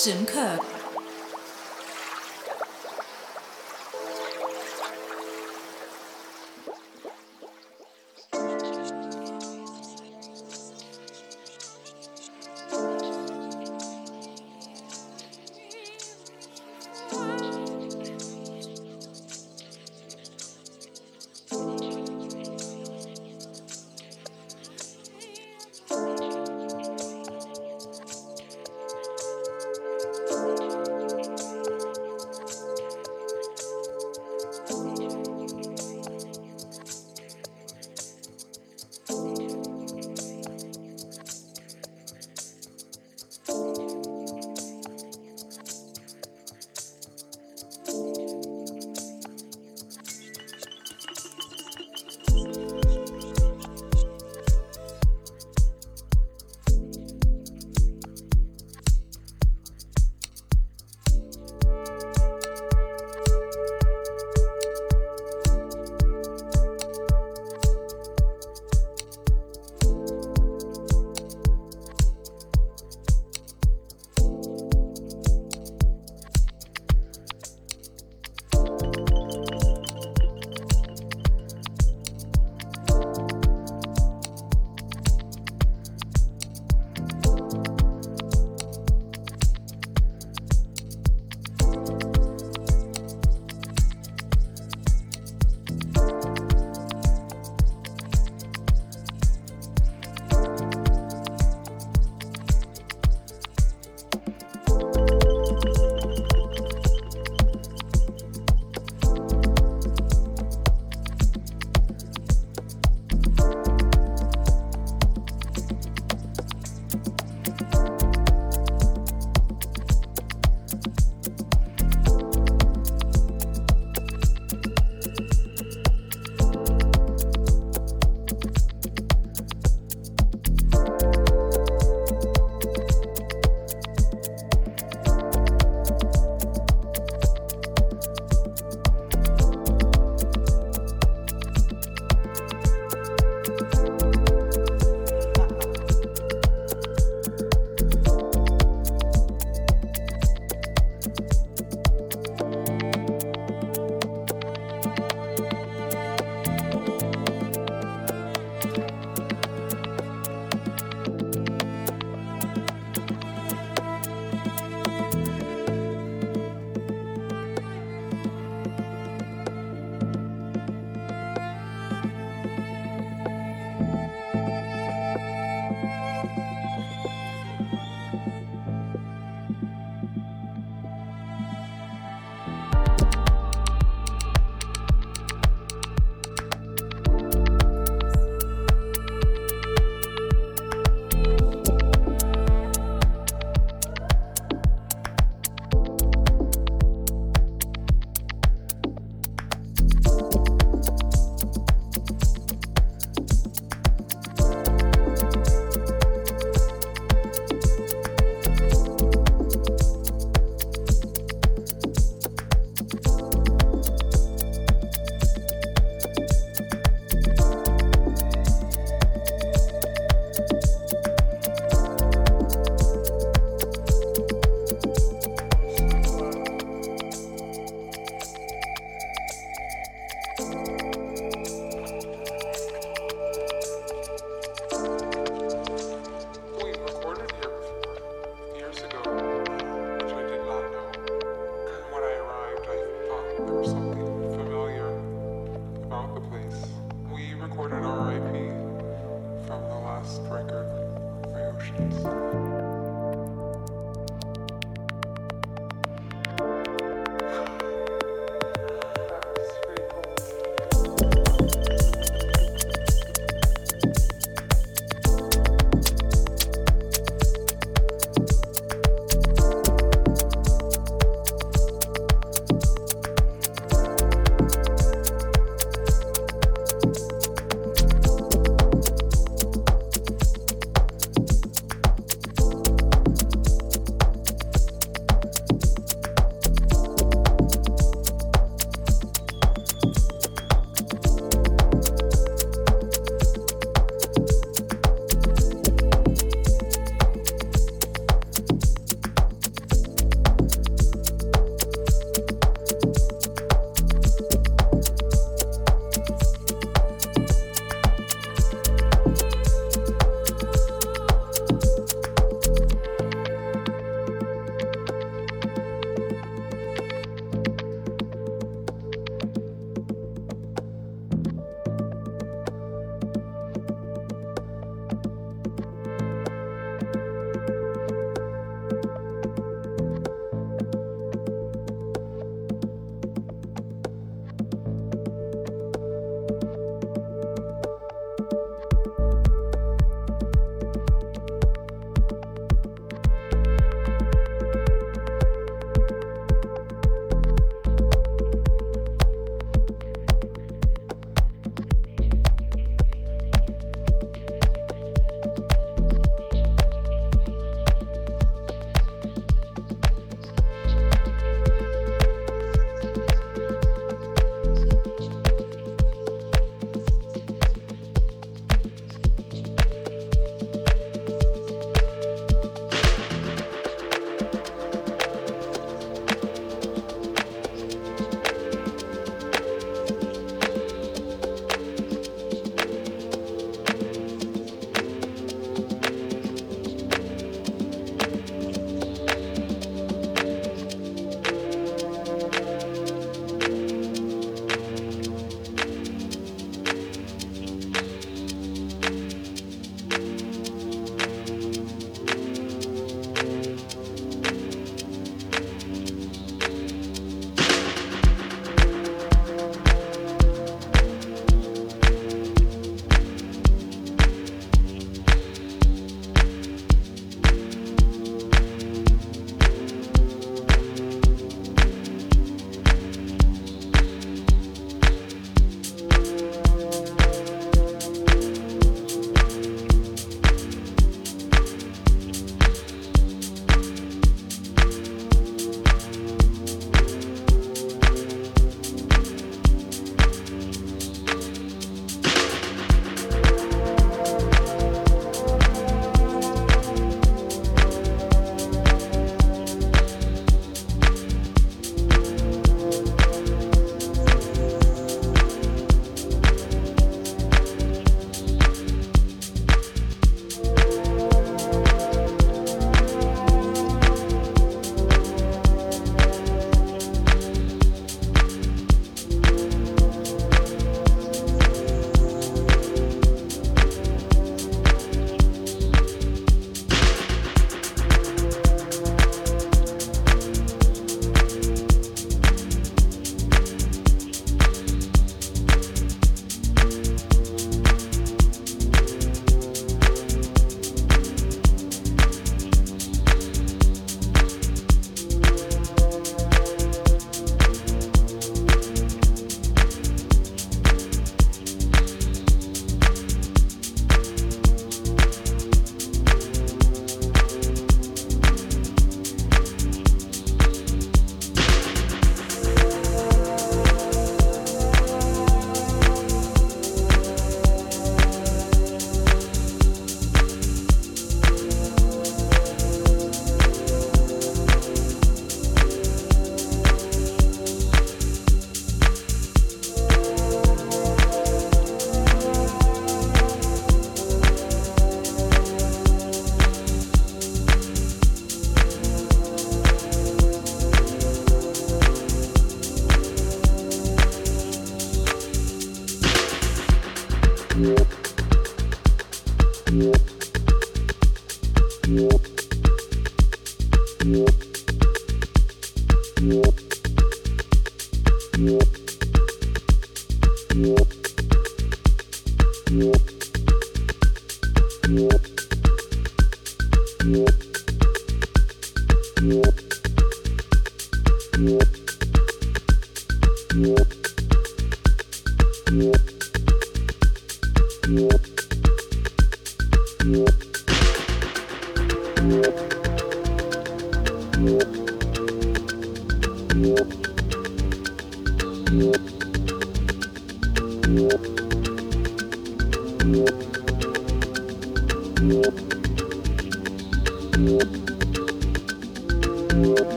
深刻。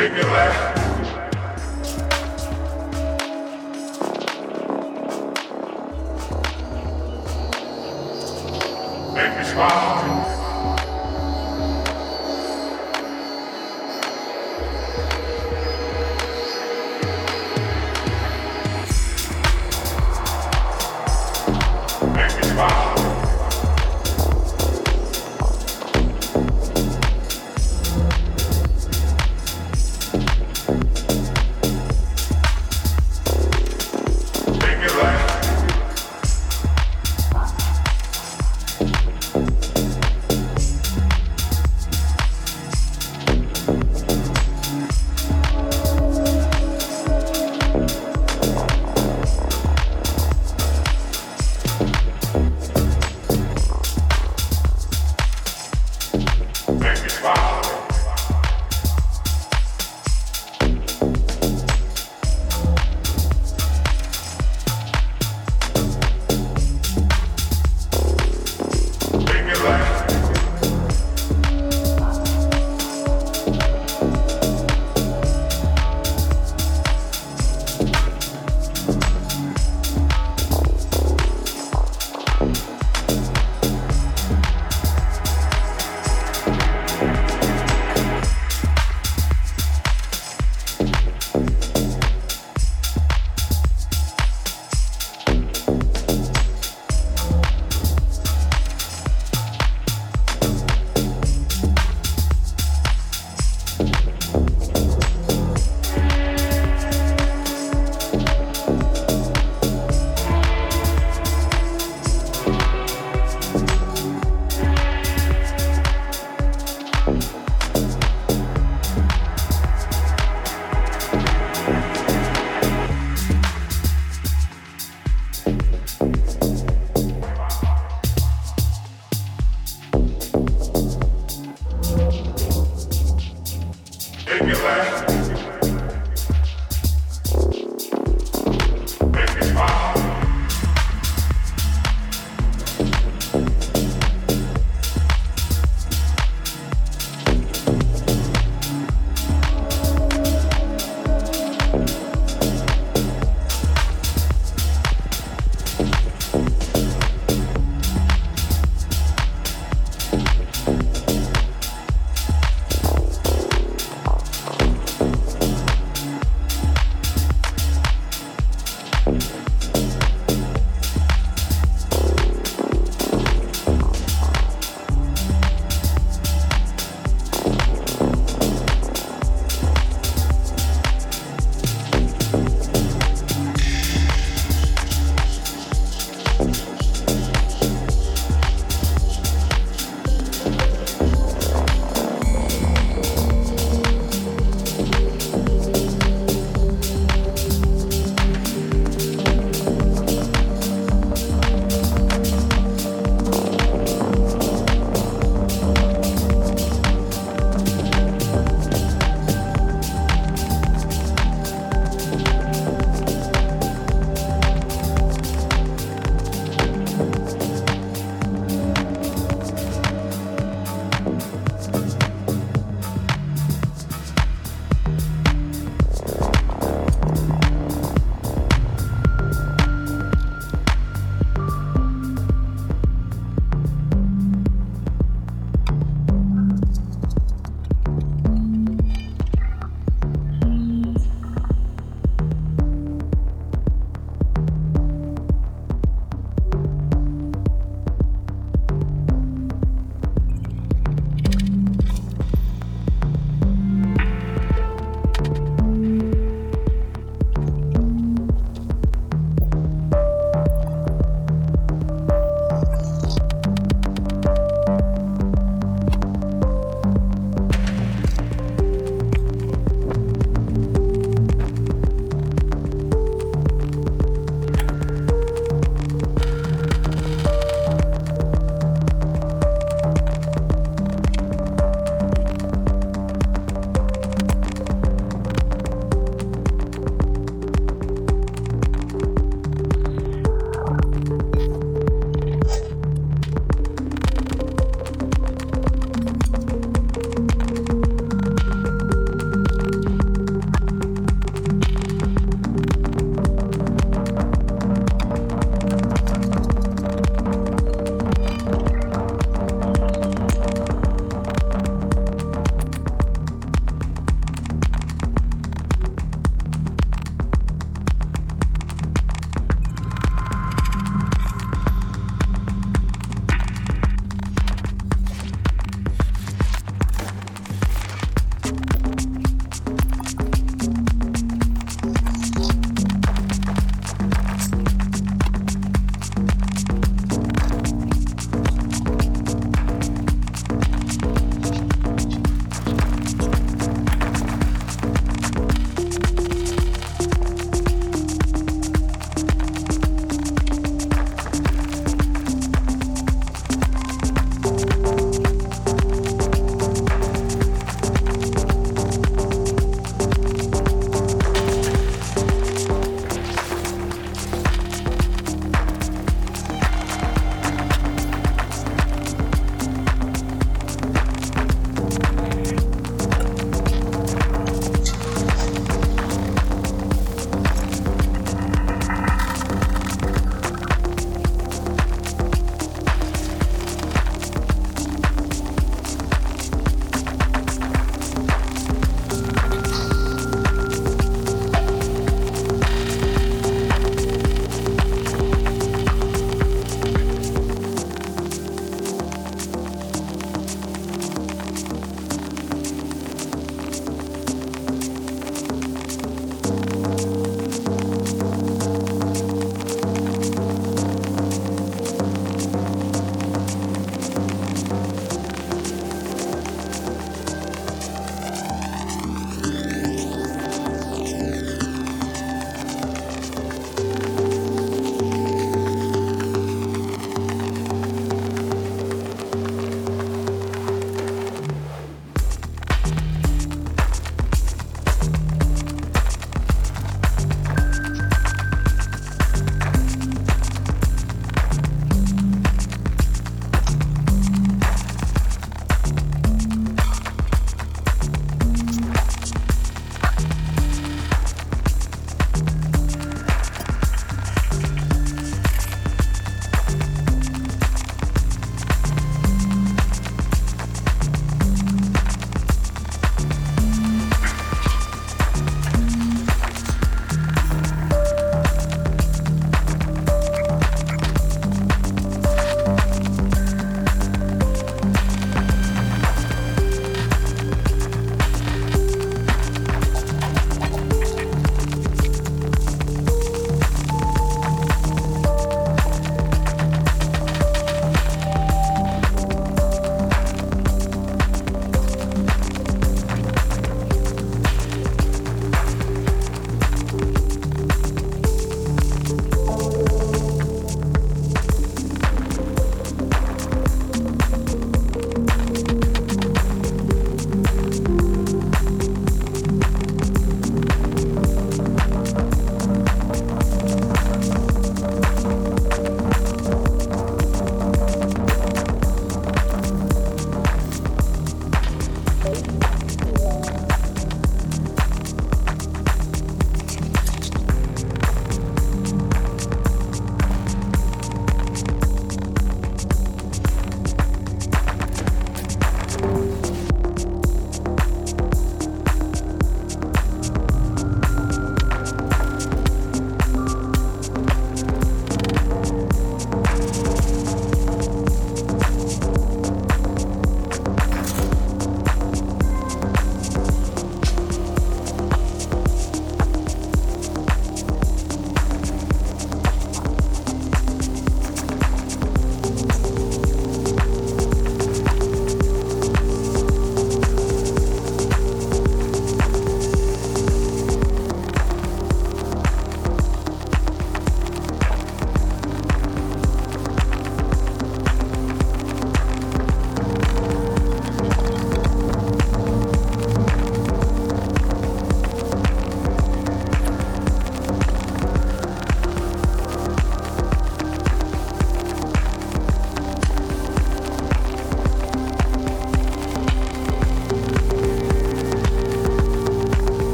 make me laugh.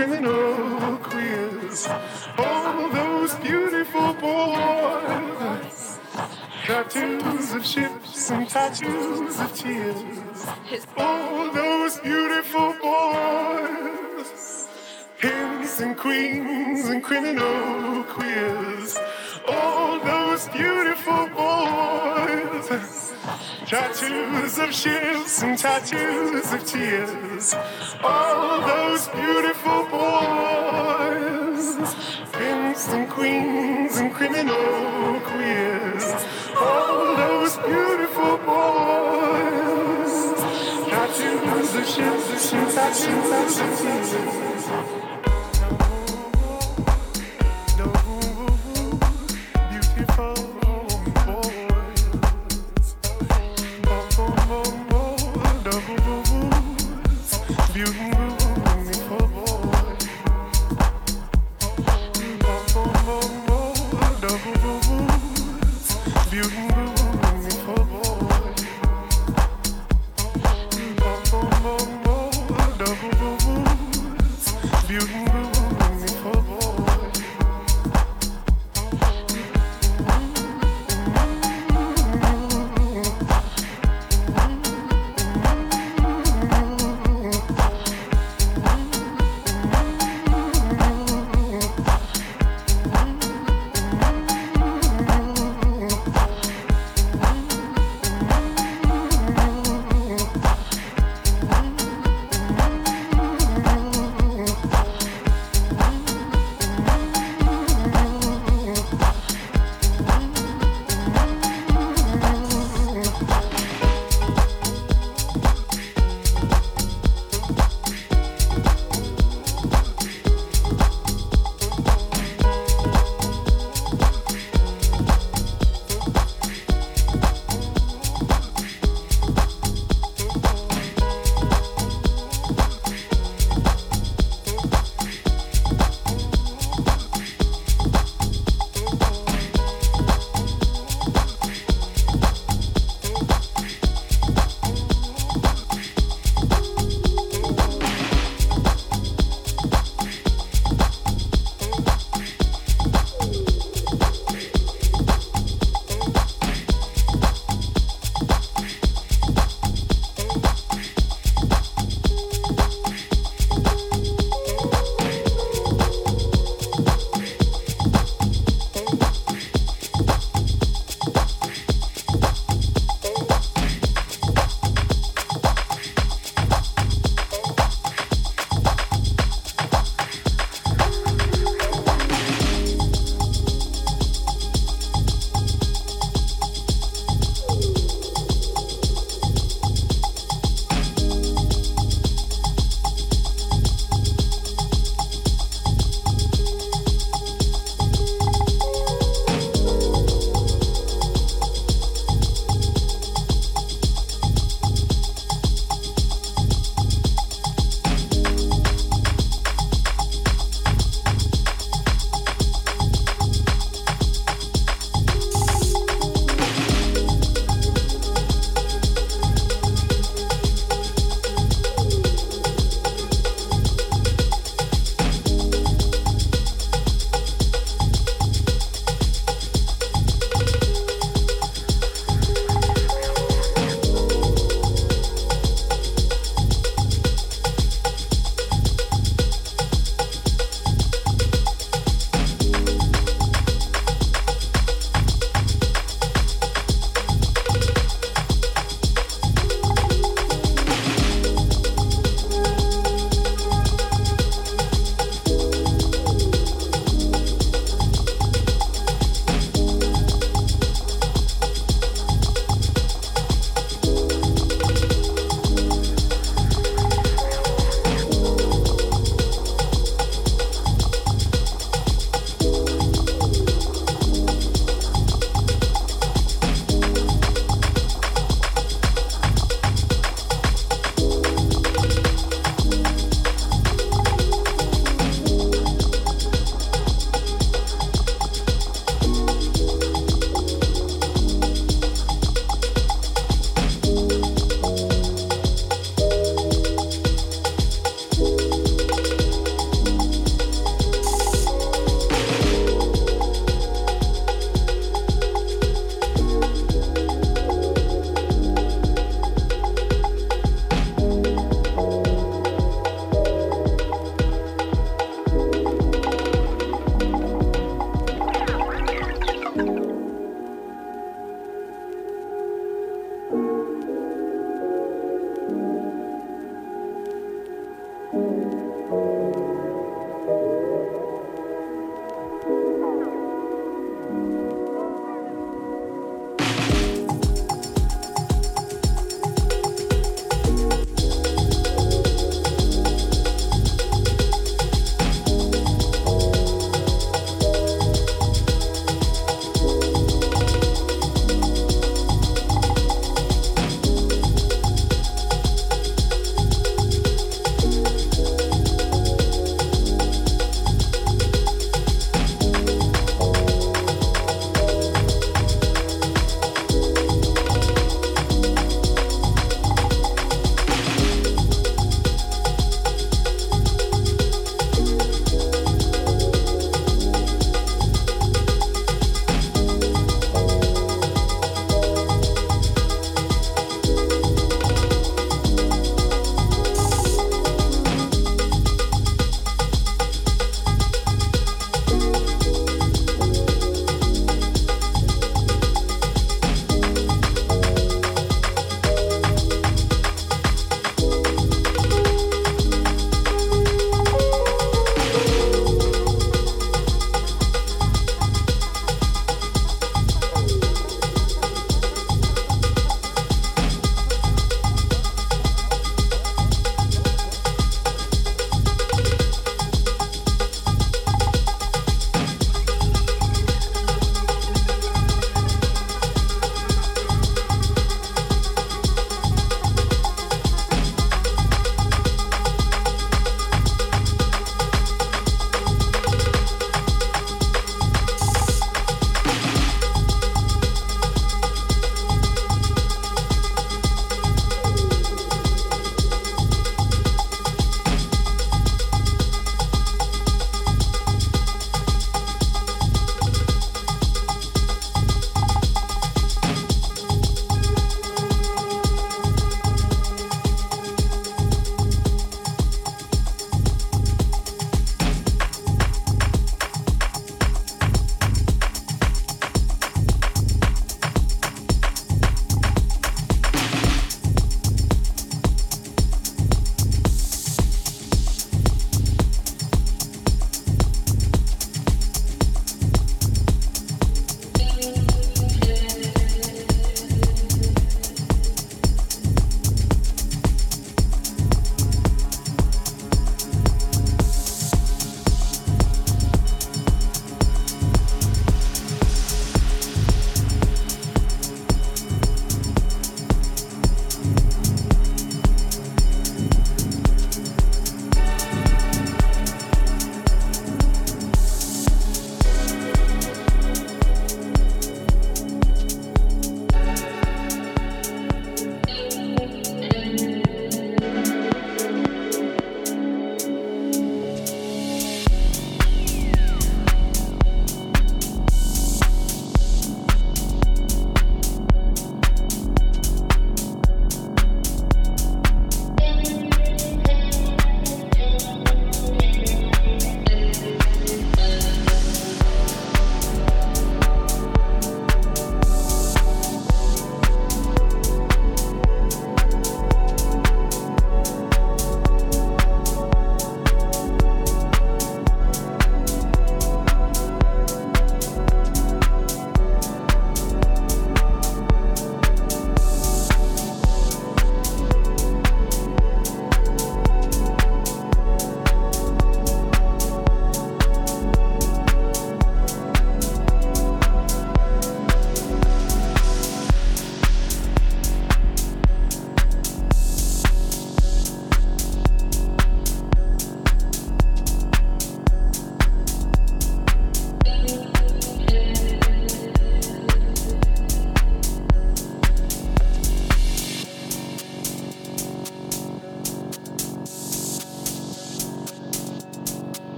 criminal queers, all those beautiful boys. Tattoos of ships and tattoos of tears. All those beautiful boys. Kings and queens and criminals. Tattoos of ships and tattoos of tears. All those beautiful boys, pimps and queens and criminal queers. All those beautiful boys, tattoos of ships and tattoos of tears.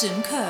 深刻